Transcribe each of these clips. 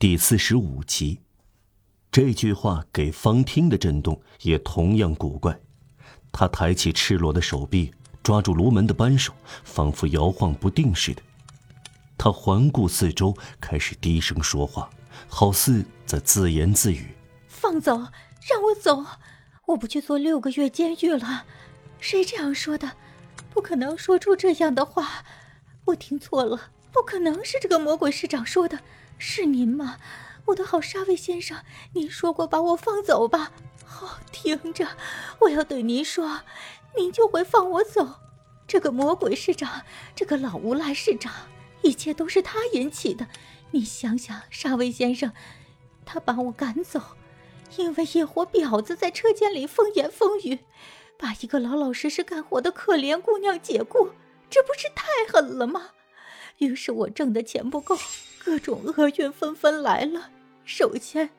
第四十五集。这句话给方听的震动也同样古怪。他抬起赤裸的手臂，抓住炉门的扳手，仿佛摇晃不定似的。他环顾四周，开始低声说话，好似在自言自语：“放走，让我走，我不去坐六个月监狱了。谁这样说的？不可能说出这样的话。我听错了，不可能是这个魔鬼市长说的，是您吗？我的好沙威先生，您说过把我放走吧。”好，听着，我要对您说，您就会放我走。这个魔鬼市长，这个老无赖市长，一切都是他引起的。你想想，沙威先生，他把我赶走，因为一伙婊子在车间里风言风语，把一个老老实实干活的可怜姑娘解雇，这不是太狠了吗？于是我挣的钱不够，各种厄运纷纷来了。首先，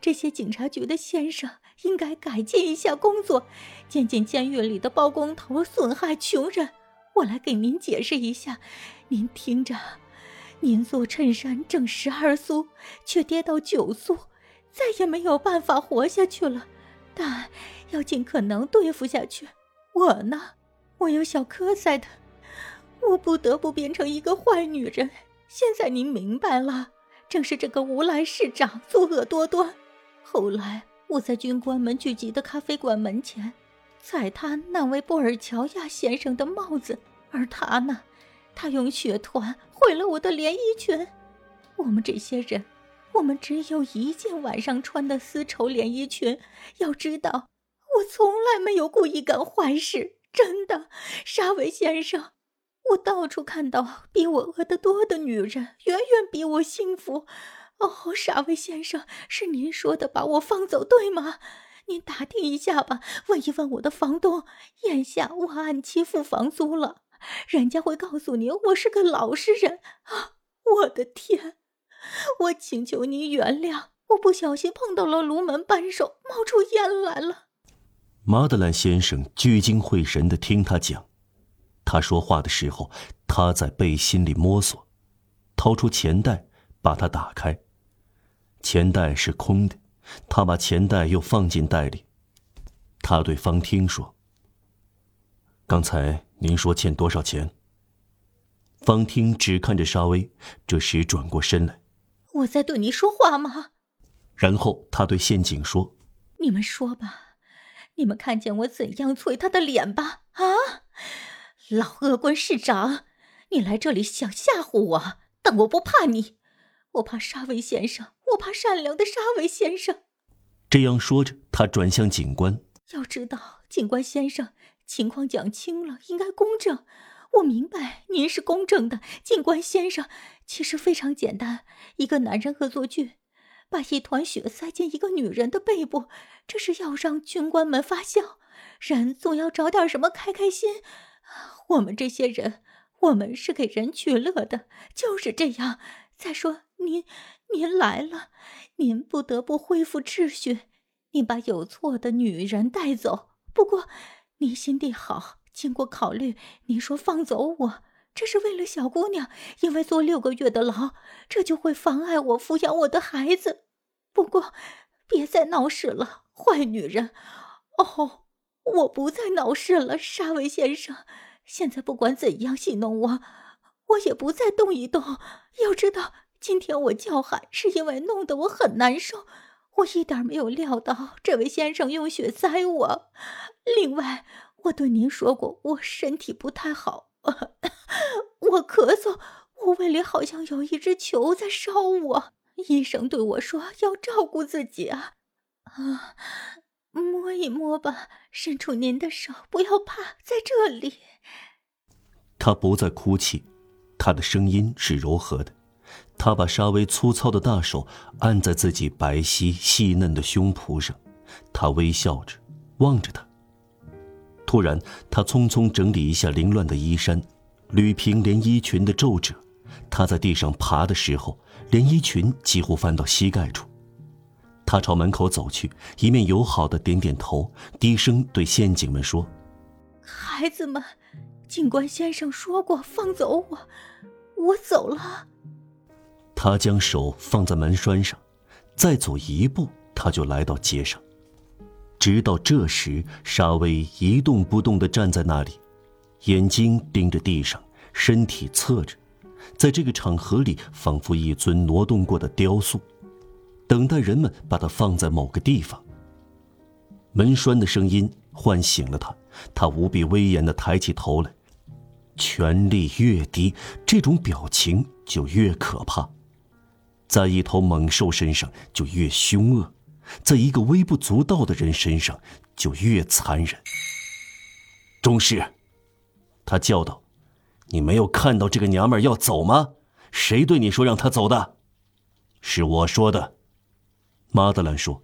这些警察局的先生应该改进一下工作，监禁监狱里的包工头损害穷人。我来给您解释一下，您听着，您做衬衫挣十二苏，却跌到九苏，再也没有办法活下去了。但要尽可能对付下去。我呢，我有小科在的，我不得不变成一个坏女人。现在您明白了。正是这个无赖市长作恶多端。后来我在军官们聚集的咖啡馆门前，踩他那位布尔乔亚先生的帽子，而他呢，他用血团毁了我的连衣裙。我们这些人，我们只有一件晚上穿的丝绸连衣裙。要知道，我从来没有故意干坏事，真的，沙维先生。我到处看到比我饿得多的女人，远远比我幸福。哦，沙威先生，是您说的把我放走，对吗？您打听一下吧，问一问我的房东。眼下我按期付房租了，人家会告诉您我是个老实人。啊，我的天！我请求您原谅，我不小心碰到了炉门扳手，冒出烟来了。马德兰先生聚精会神地听他讲。他说话的时候，他在背心里摸索，掏出钱袋，把它打开。钱袋是空的，他把钱袋又放进袋里。他对方听说：“刚才您说欠多少钱？”方听只看着沙威，这时转过身来：“我在对你说话吗？”然后他对县警说：“你们说吧，你们看见我怎样捶他的脸吧？啊！”老恶棍市长，你来这里想吓唬我，但我不怕你，我怕沙维先生，我怕善良的沙维先生。这样说着，他转向警官。要知道，警官先生，情况讲清了，应该公正。我明白您是公正的，警官先生。其实非常简单，一个男人恶作剧，把一团血塞进一个女人的背部，这是要让军官们发笑。人总要找点什么开开心。我们这些人，我们是给人取乐的，就是这样。再说，您，您来了，您不得不恢复秩序。您把有错的女人带走，不过，您心地好，经过考虑，您说放走我，这是为了小姑娘，因为坐六个月的牢，这就会妨碍我抚养我的孩子。不过，别再闹事了，坏女人。哦，我不再闹事了，沙维先生。现在不管怎样戏弄我，我也不再动一动。要知道，今天我叫喊是因为弄得我很难受。我一点没有料到这位先生用血塞我。另外，我对您说过，我身体不太好，我咳嗽，我胃里好像有一只球在烧我。医生对我说要照顾自己啊，啊，摸一摸吧，伸出您的手，不要怕，在这里。他不再哭泣，他的声音是柔和的。他把沙威粗糙的大手按在自己白皙细嫩的胸脯上，他微笑着望着他。突然，他匆匆整理一下凌乱的衣衫，捋平连衣裙的皱褶。他在地上爬的时候，连衣裙几乎翻到膝盖处。他朝门口走去，一面友好的点点头，低声对陷阱们说：“孩子们。”警官先生说过放走我，我走了。他将手放在门栓上，再走一步，他就来到街上。直到这时，沙威一动不动地站在那里，眼睛盯着地上，身体侧着，在这个场合里，仿佛一尊挪动过的雕塑，等待人们把它放在某个地方。门栓的声音唤醒了他，他无比威严的抬起头来。权力越低，这种表情就越可怕。在一头猛兽身上就越凶恶，在一个微不足道的人身上就越残忍。中士，他叫道：“你没有看到这个娘们要走吗？谁对你说让她走的？”“是我说的。”马德兰说。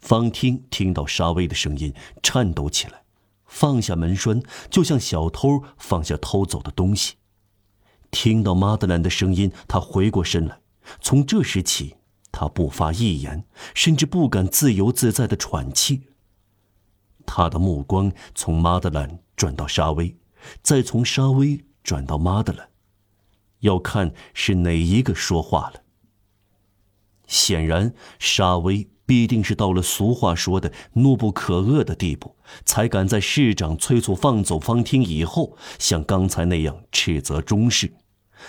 方汀听到沙威的声音，颤抖起来，放下门栓，就像小偷放下偷走的东西。听到马德兰的声音，他回过身来。从这时起，他不发一言，甚至不敢自由自在的喘气。他的目光从马德兰转到沙威，再从沙威转到马德兰，要看是哪一个说话了。显然，沙威必定是到了俗话说的怒不可遏的地步，才敢在市长催促放走方汀以后，像刚才那样斥责中士。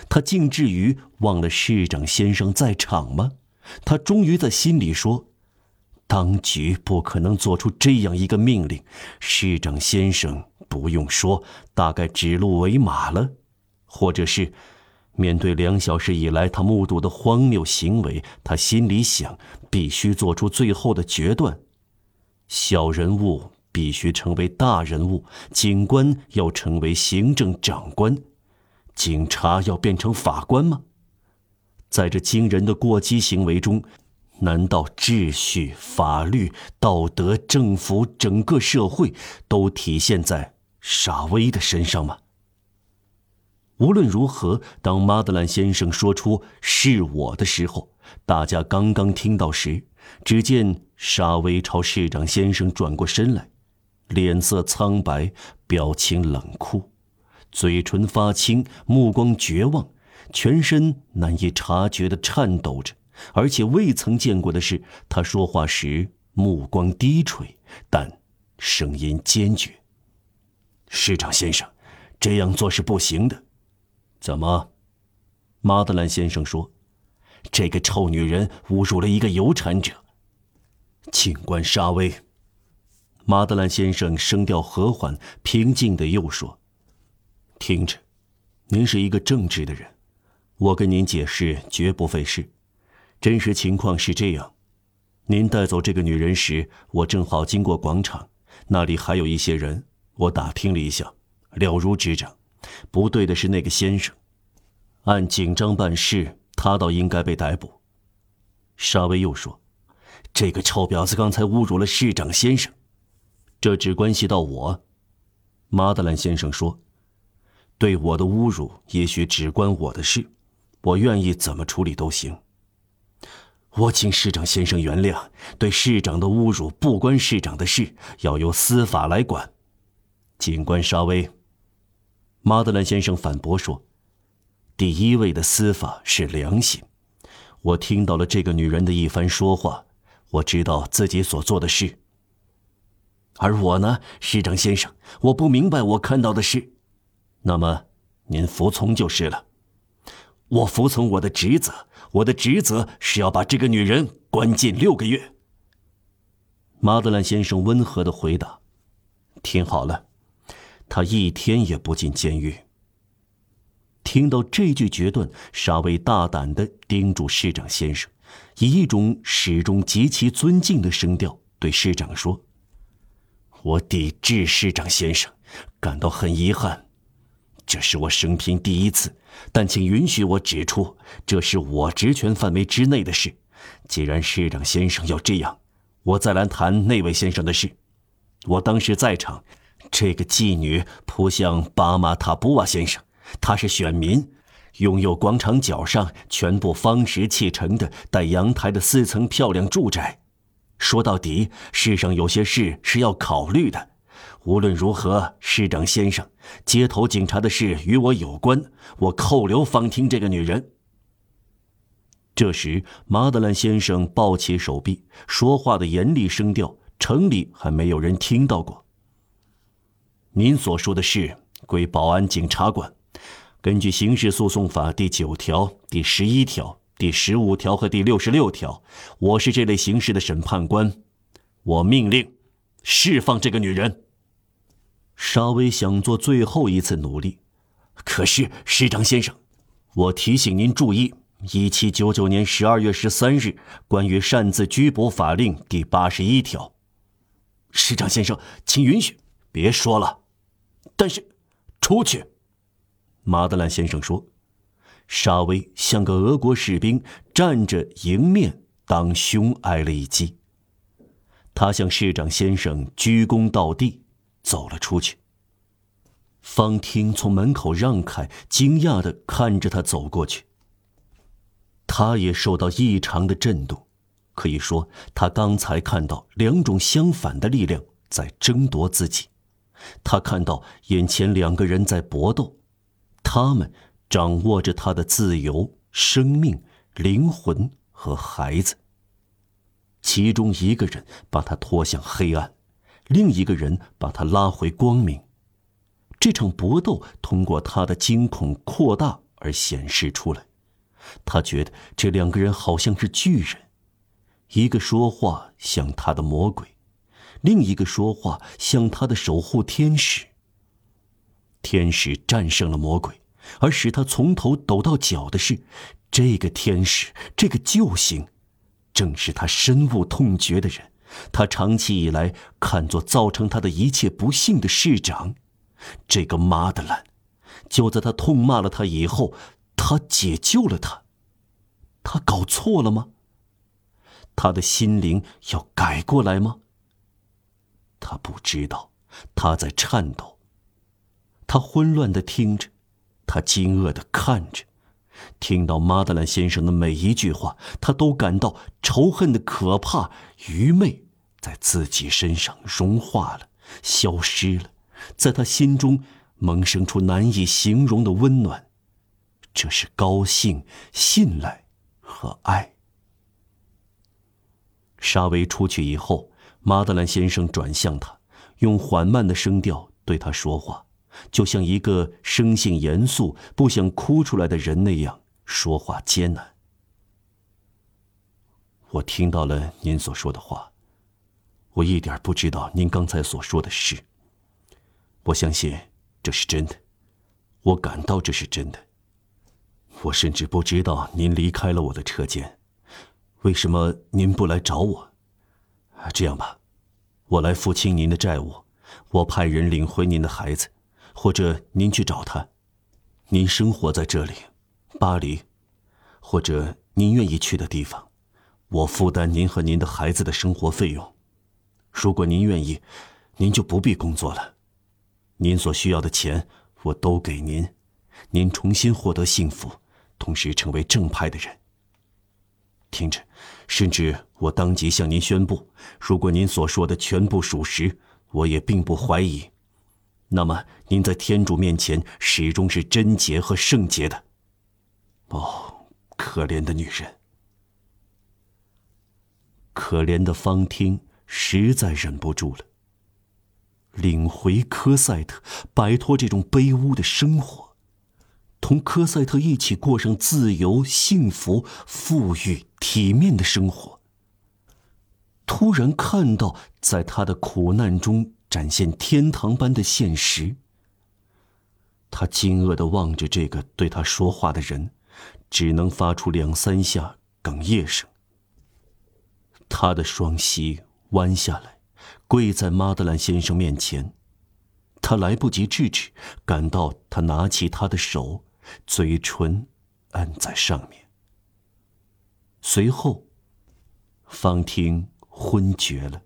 他竟至于忘了市长先生在场吗？他终于在心里说：“当局不可能做出这样一个命令。市长先生不用说，大概指鹿为马了，或者是面对两小时以来他目睹的荒谬行为，他心里想必须做出最后的决断。小人物必须成为大人物，警官要成为行政长官。”警察要变成法官吗？在这惊人的过激行为中，难道秩序、法律、道德、政府、整个社会都体现在沙威的身上吗？无论如何，当马德兰先生说出“是我的”时候，大家刚刚听到时，只见沙威朝市长先生转过身来，脸色苍白，表情冷酷。嘴唇发青，目光绝望，全身难以察觉的颤抖着，而且未曾见过的是，他说话时目光低垂，但声音坚决。市长先生，这样做是不行的。怎么？马德兰先生说：“这个臭女人侮辱了一个有产者。”警官沙威。马德兰先生声调和缓、平静的又说。听着，您是一个正直的人，我跟您解释绝不费事。真实情况是这样：您带走这个女人时，我正好经过广场，那里还有一些人。我打听了一下，了如指掌。不对的是那个先生，按警章办事，他倒应该被逮捕。沙威又说：“这个臭婊子刚才侮辱了市长先生，这只关系到我。”马德兰先生说。对我的侮辱，也许只关我的事，我愿意怎么处理都行。我请市长先生原谅，对市长的侮辱不关市长的事，要由司法来管。警官沙威，马德兰先生反驳说：“第一位的司法是良心。我听到了这个女人的一番说话，我知道自己所做的事。而我呢，市长先生，我不明白我看到的事。”那么，您服从就是了。我服从我的职责，我的职责是要把这个女人关进六个月。马德兰先生温和的回答：“听好了，他一天也不进监狱。”听到这句决断，沙威大胆的叮嘱市长先生，以一种始终极其尊敬的声调对市长说：“我抵制市长先生，感到很遗憾。”这是我生平第一次，但请允许我指出，这是我职权范围之内的事。既然市长先生要这样，我再来谈那位先生的事。我当时在场，这个妓女扑向巴马塔布瓦先生，他是选民，拥有广场角上全部方石砌成的带阳台的四层漂亮住宅。说到底，世上有些事是要考虑的。无论如何，市长先生，街头警察的事与我有关。我扣留方婷这个女人。这时，马德兰先生抱起手臂，说话的严厉声调，城里还没有人听到过。您所说的事归保安警察管。根据刑事诉讼法第九条、第十一条、第十五条和第六十六条，我是这类刑事的审判官，我命令释放这个女人。沙威想做最后一次努力，可是市长先生，我提醒您注意。一七九九年十二月十三日，关于擅自拘捕法令第八十一条。市长先生，请允许。别说了，但是，出去。马德兰先生说：“沙威像个俄国士兵，站着迎面当胸挨了一击。他向市长先生鞠躬道地，走了出去。方汀从门口让开，惊讶的看着他走过去。他也受到异常的震动，可以说，他刚才看到两种相反的力量在争夺自己。他看到眼前两个人在搏斗，他们掌握着他的自由、生命、灵魂和孩子。其中一个人把他拖向黑暗，另一个人把他拉回光明。这场搏斗通过他的惊恐扩大而显示出来。他觉得这两个人好像是巨人，一个说话像他的魔鬼，另一个说话像他的守护天使。天使战胜了魔鬼，而使他从头抖到脚的是，这个天使，这个救星，正是他深恶痛绝的人，他长期以来看作造成他的一切不幸的市长，这个妈的兰，就在他痛骂了他以后。他解救了他，他搞错了吗？他的心灵要改过来吗？他不知道，他在颤抖。他混乱的听着，他惊愕的看着，听到马德兰先生的每一句话，他都感到仇恨的可怕、愚昧，在自己身上融化了，消失了，在他心中萌生出难以形容的温暖。这是高兴、信赖和爱。沙维出去以后，马德兰先生转向他，用缓慢的声调对他说话，就像一个生性严肃、不想哭出来的人那样说话艰难。我听到了您所说的话，我一点不知道您刚才所说的事。我相信这是真的，我感到这是真的。我甚至不知道您离开了我的车间，为什么您不来找我？这样吧，我来付清您的债务，我派人领回您的孩子，或者您去找他。您生活在这里，巴黎，或者您愿意去的地方，我负担您和您的孩子的生活费用。如果您愿意，您就不必工作了。您所需要的钱我都给您，您重新获得幸福。同时成为正派的人。听着，甚至我当即向您宣布，如果您所说的全部属实，我也并不怀疑，那么您在天主面前始终是贞洁和圣洁的。哦，可怜的女人，可怜的方汀实在忍不住了。领回科赛特，摆脱这种卑污的生活。同科赛特一起过上自由、幸福、富裕、体面的生活。突然看到在他的苦难中展现天堂般的现实，他惊愕的望着这个对他说话的人，只能发出两三下哽咽声。他的双膝弯下来，跪在马德兰先生面前，他来不及制止，感到他拿起他的手。嘴唇按在上面，随后，方听昏厥了。